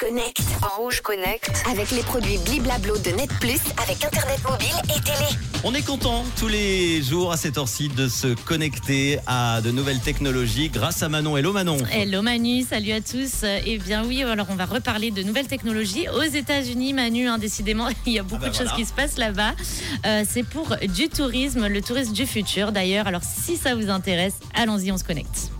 Connect. En Rouge Connect. Avec les produits Bliblablo de Net Plus, avec Internet mobile et télé. On est content tous les jours à cette heure-ci de se connecter à de nouvelles technologies grâce à Manon. Hello Manon. Hello Manu, salut à tous. Eh bien oui, alors on va reparler de nouvelles technologies aux États-Unis. Manu, hein, décidément, il y a beaucoup bah de choses qui se passent là-bas. Euh, c'est pour du tourisme, le tourisme du futur d'ailleurs. Alors si ça vous intéresse, allons-y, on se connecte.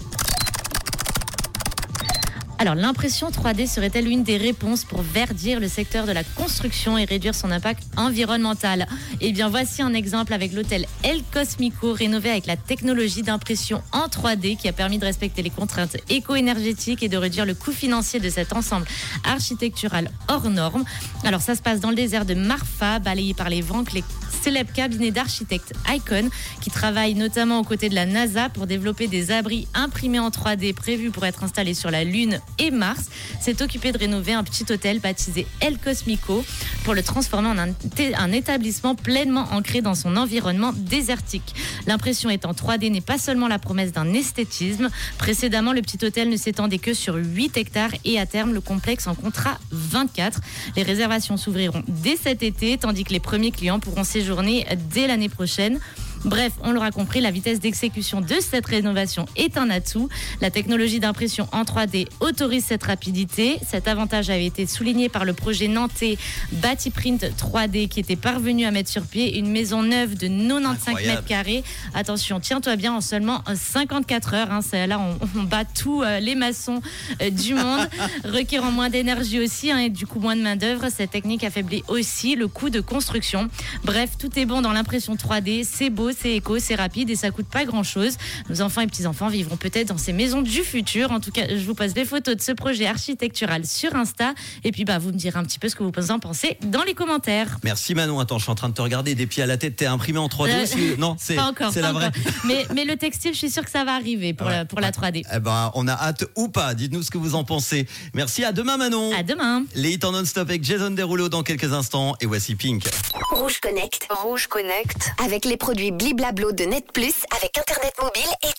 Alors, l'impression 3D serait-elle une des réponses pour verdir le secteur de la construction et réduire son impact environnemental? Eh bien, voici un exemple avec l'hôtel El Cosmico, rénové avec la technologie d'impression en 3D qui a permis de respecter les contraintes éco-énergétiques et de réduire le coût financier de cet ensemble architectural hors norme. Alors, ça se passe dans le désert de Marfa, balayé par les vents que les célèbres cabinets d'architectes Icon, qui travaillent notamment aux côtés de la NASA pour développer des abris imprimés en 3D prévus pour être installés sur la Lune et Mars, s'est occupé de rénover un petit hôtel baptisé El Cosmico pour le transformer en un, un établissement pleinement ancré dans son environnement désertique. L'impression étant 3D n'est pas seulement la promesse d'un esthétisme. Précédemment, le petit hôtel ne s'étendait que sur 8 hectares et à terme, le complexe en comptera 24. Les réservations s'ouvriront dès cet été, tandis que les premiers clients pourront séjourner dès l'année prochaine. Bref, on l'aura compris, la vitesse d'exécution de cette rénovation est un atout. La technologie d'impression en 3D autorise cette rapidité. Cet avantage avait été souligné par le projet nantais Batiprint 3D qui était parvenu à mettre sur pied une maison neuve de 95 Incroyable. mètres carrés. Attention, tiens-toi bien, en seulement 54 heures. Hein, là, on, on bat tous euh, les maçons euh, du monde, requérant moins d'énergie aussi hein, et du coup moins de main-d'œuvre. Cette technique affaiblit aussi le coût de construction. Bref, tout est bon dans l'impression 3D. C'est beau, c'est éco, c'est rapide et ça coûte pas grand-chose. Nos enfants et petits-enfants vivront peut-être dans ces maisons du futur. En tout cas, je vous poste des photos de ce projet architectural sur Insta. Et puis, bah, vous me direz un petit peu ce que vous en pensez dans les commentaires. Merci Manon. Attends, je suis en train de te regarder des pieds à la tête. T'es imprimé en 3D Euh, aussi Non, c'est Pas encore. c'est pas la vraie. Mais, mais le textile, je suis sûre que ça va arriver pour, Ouais, la, pour la 3D. Eh ben, on a hâte ou pas. Dites-nous ce que vous en pensez. Merci. À demain Manon. À demain. Les hits en non-stop avec Jason Derulo dans quelques instants et voici Pink. Rouge Connect. En Rouge Connect. Avec les produits Bliblablo de Net Plus, avec Internet mobile et.